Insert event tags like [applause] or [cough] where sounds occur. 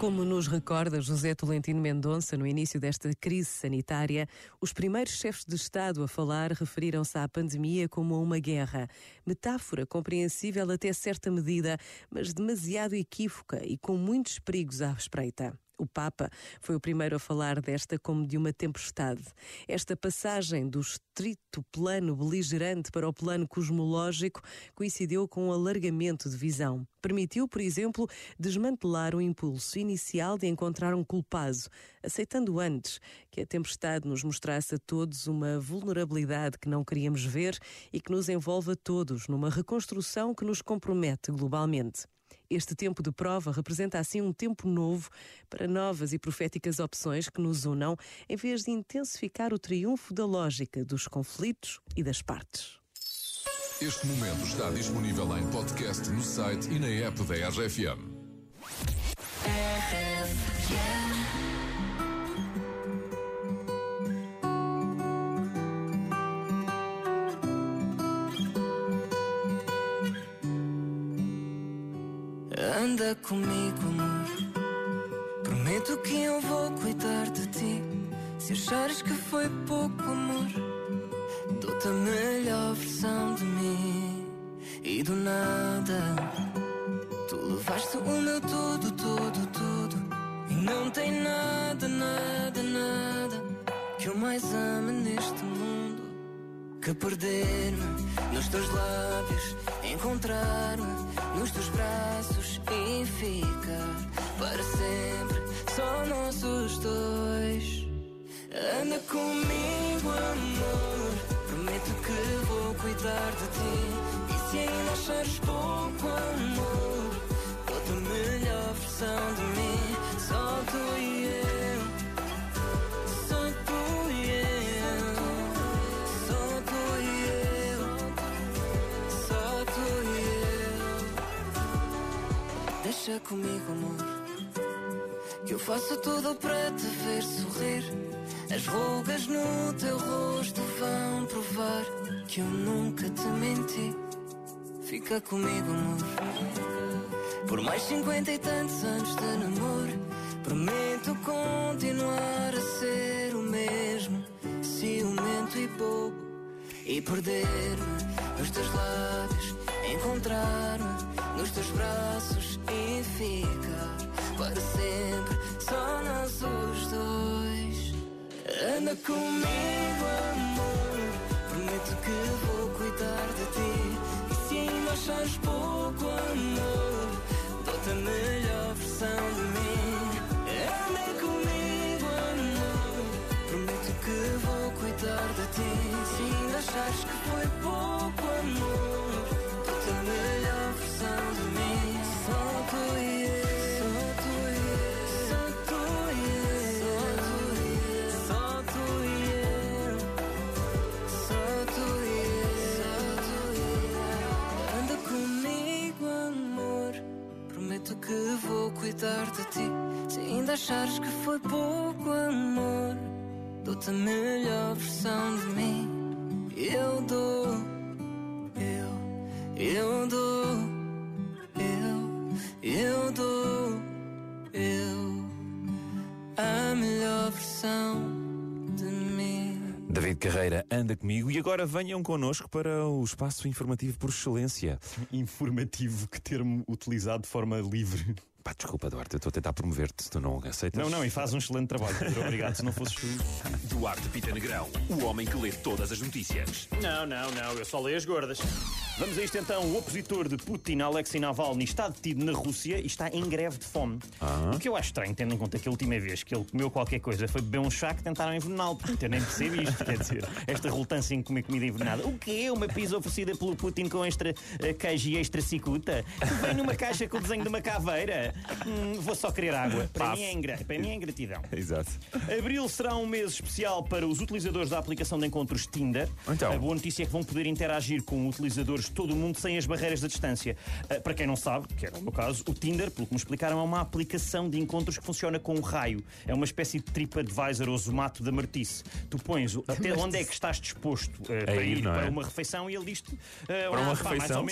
Como nos recorda José Tolentino Mendonça no início desta crise sanitária, os primeiros chefes de Estado a falar referiram-se à pandemia como a uma guerra. Metáfora compreensível até certa medida, mas demasiado equívoca e com muitos perigos à espreita. O Papa foi o primeiro a falar desta como de uma tempestade. Esta passagem do estrito plano beligerante para o plano cosmológico coincidiu com um alargamento de visão. Permitiu, por exemplo, desmantelar o impulso inicial de encontrar um culpado, aceitando antes que a tempestade nos mostrasse a todos uma vulnerabilidade que não queríamos ver e que nos envolve a todos numa reconstrução que nos compromete globalmente. Este tempo de prova representa assim um tempo novo para novas e proféticas opções que nos unam, em vez de intensificar o triunfo da lógica dos conflitos e das partes. Este momento está disponível em podcast no site e na app da RFM. Anda comigo, amor. Prometo que eu vou cuidar de ti. Se achares que foi pouco amor, dou-te a melhor versão de mim. E do nada, tu levaste o meu tudo, tudo, tudo. E não tem nada, nada, nada que eu mais ame neste mundo que perder-me nos teus lábios, encontrar-me nos teus braços e ficar para sempre só nossos dois. Anda comigo, amor. Prometo que vou cuidar de ti. E se ainda achares pouco amor, Deixa comigo, amor. Que eu faço tudo para te ver sorrir. As rugas no teu rosto vão provar que eu nunca te menti. Fica comigo, amor. Por mais cinquenta e tantos anos de namoro, prometo continuar a ser o mesmo, ciumento e bobo. E perder-me nos teus lábios, encontrar-me nos teus braços e ficar para sempre só nós os dois. Anda comigo, amor. Prometo que vou cuidar de ti. E se ainda achares pouco amor, dou-te a melhor versão de mim. Anda comigo, amor. Prometo que vou cuidar de ti. Se ainda achares que foi pouco amor, a melhor versão de mim. Só tu e eu. Só tu e eu. Só tu e. Só tu e. Só tu e. Anda comigo, amor. Prometo que vou cuidar de ti. Se ainda achares que foi pouco amor, dou-te a melhor versão de mim. Eu dou, eu, dou, eu, eu dou, eu, a melhor versão de mim. David Carreira anda comigo e agora venham connosco para o espaço informativo por excelência. Informativo, que termo utilizado de forma livre. Pá, desculpa, Duarte, eu estou a tentar promover-te, se tu não aceitas. Não, não, e faz um excelente trabalho. Pedro. [laughs] Obrigado, se não fosses tu. Duarte Pita Negrão, o homem que lê todas as notícias. Não, não, não, eu só leio as gordas. Vamos a isto então. O opositor de Putin, Alexei Navalny, está detido na Rússia e está em greve de fome. O que eu acho estranho, tendo em conta que a última vez que ele comeu qualquer coisa foi beber um chá que tentaram envenená-lo. Portanto, eu nem percebo isto. Quer dizer, esta relutância em comer comida envenenada. O que é uma pizza oferecida pelo Putin com extra eh, queijo e extra cicuta? Que vem numa caixa com o desenho de uma caveira? Hum, vou só querer água. Para mim, é ingra... Para mim é ingratidão. Exato. Abril será um mês especial para os utilizadores da aplicação de encontros Tinder. Então. A boa notícia é que vão poder interagir com utilizadores de todo o mundo sem as barreiras da distância. Ah, Para quem não sabe, que era o meu caso, o Tinder, pelo que me explicaram, é uma aplicação de encontros que funciona com um raio. É uma espécie de TripAdvisor ou Zomato da Martice. Tu pões o- até onde é que estás disposto ah, para ir, ir é? para uma refeição e ele diz-te ah, Para uma ah, pá, mais ou refeição?